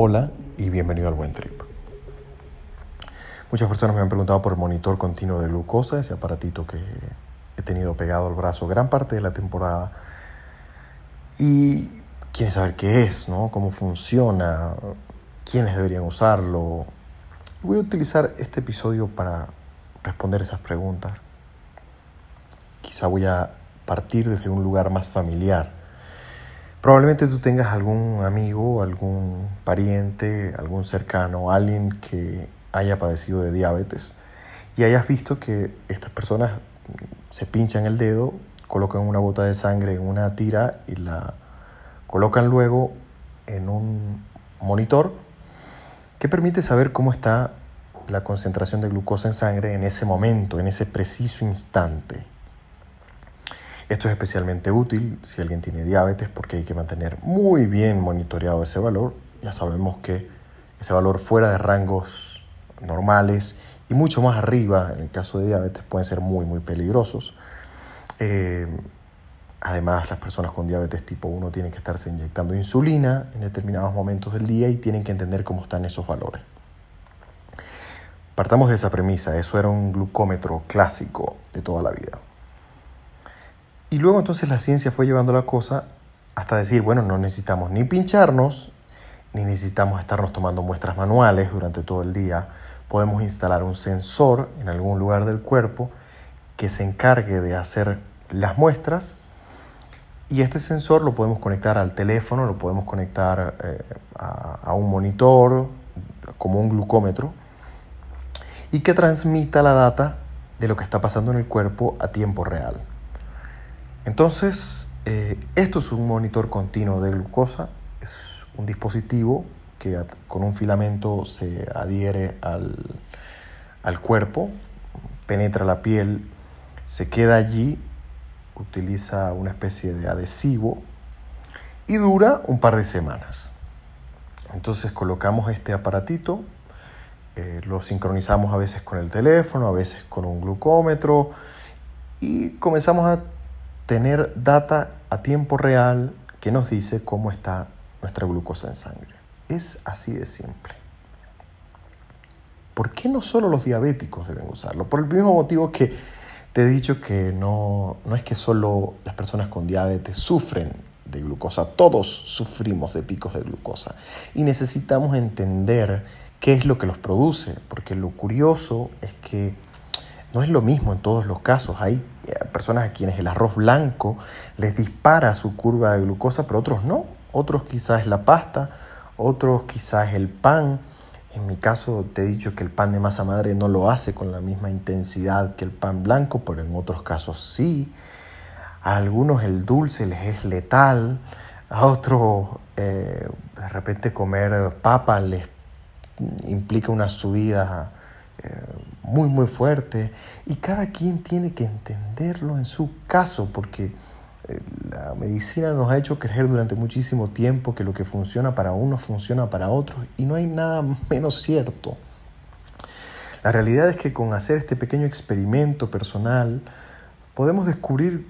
Hola y bienvenido al Buen Trip. Muchas personas me han preguntado por el monitor continuo de glucosa, ese aparatito que he tenido pegado al brazo gran parte de la temporada. Y quieren saber qué es, ¿no? cómo funciona, quiénes deberían usarlo. Voy a utilizar este episodio para responder esas preguntas. Quizá voy a partir desde un lugar más familiar Probablemente tú tengas algún amigo, algún pariente, algún cercano, alguien que haya padecido de diabetes y hayas visto que estas personas se pinchan el dedo, colocan una gota de sangre en una tira y la colocan luego en un monitor que permite saber cómo está la concentración de glucosa en sangre en ese momento, en ese preciso instante. Esto es especialmente útil si alguien tiene diabetes porque hay que mantener muy bien monitoreado ese valor. Ya sabemos que ese valor fuera de rangos normales y mucho más arriba, en el caso de diabetes, pueden ser muy, muy peligrosos. Eh, además, las personas con diabetes tipo 1 tienen que estarse inyectando insulina en determinados momentos del día y tienen que entender cómo están esos valores. Partamos de esa premisa, eso era un glucómetro clásico de toda la vida. Y luego entonces la ciencia fue llevando la cosa hasta decir, bueno, no necesitamos ni pincharnos, ni necesitamos estarnos tomando muestras manuales durante todo el día. Podemos instalar un sensor en algún lugar del cuerpo que se encargue de hacer las muestras y este sensor lo podemos conectar al teléfono, lo podemos conectar eh, a, a un monitor como un glucómetro y que transmita la data de lo que está pasando en el cuerpo a tiempo real. Entonces, eh, esto es un monitor continuo de glucosa, es un dispositivo que con un filamento se adhiere al, al cuerpo, penetra la piel, se queda allí, utiliza una especie de adhesivo y dura un par de semanas. Entonces colocamos este aparatito, eh, lo sincronizamos a veces con el teléfono, a veces con un glucómetro y comenzamos a tener data a tiempo real que nos dice cómo está nuestra glucosa en sangre. Es así de simple. ¿Por qué no solo los diabéticos deben usarlo? Por el mismo motivo que te he dicho que no, no es que solo las personas con diabetes sufren de glucosa, todos sufrimos de picos de glucosa y necesitamos entender qué es lo que los produce, porque lo curioso es que no es lo mismo en todos los casos. Hay eh, personas a quienes el arroz blanco les dispara su curva de glucosa, pero otros no. Otros quizás la pasta, otros quizás el pan. En mi caso te he dicho que el pan de masa madre no lo hace con la misma intensidad que el pan blanco, pero en otros casos sí. A algunos el dulce les es letal, a otros eh, de repente comer papa les implica una subida muy muy fuerte y cada quien tiene que entenderlo en su caso porque eh, la medicina nos ha hecho creer durante muchísimo tiempo que lo que funciona para unos funciona para otros y no hay nada menos cierto. La realidad es que con hacer este pequeño experimento personal podemos descubrir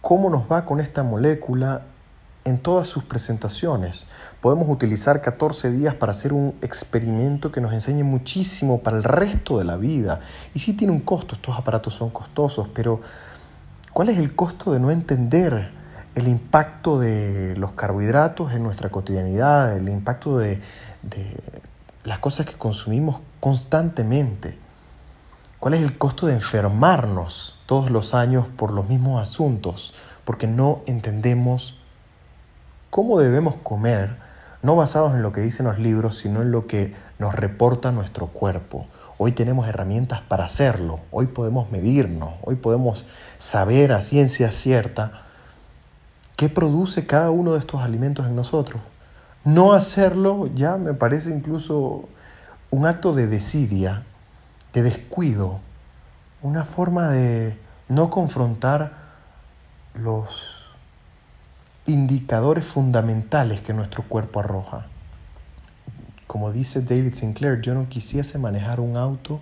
cómo nos va con esta molécula en todas sus presentaciones. Podemos utilizar 14 días para hacer un experimento que nos enseñe muchísimo para el resto de la vida. Y sí tiene un costo, estos aparatos son costosos, pero ¿cuál es el costo de no entender el impacto de los carbohidratos en nuestra cotidianidad, el impacto de, de las cosas que consumimos constantemente? ¿Cuál es el costo de enfermarnos todos los años por los mismos asuntos? Porque no entendemos cómo debemos comer, no basados en lo que dicen los libros, sino en lo que nos reporta nuestro cuerpo. Hoy tenemos herramientas para hacerlo, hoy podemos medirnos, hoy podemos saber a ciencia cierta qué produce cada uno de estos alimentos en nosotros. No hacerlo ya me parece incluso un acto de desidia, de descuido, una forma de no confrontar los indicadores fundamentales que nuestro cuerpo arroja. Como dice David Sinclair, yo no quisiese manejar un auto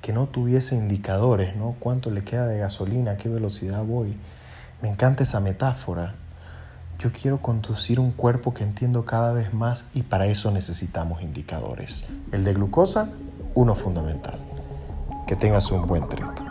que no tuviese indicadores, ¿no? ¿Cuánto le queda de gasolina? ¿A qué velocidad voy? Me encanta esa metáfora. yo quiero conducir un cuerpo que entiendo cada vez más y para eso necesitamos indicadores. El de glucosa, uno fundamental. Que tengas un buen trip.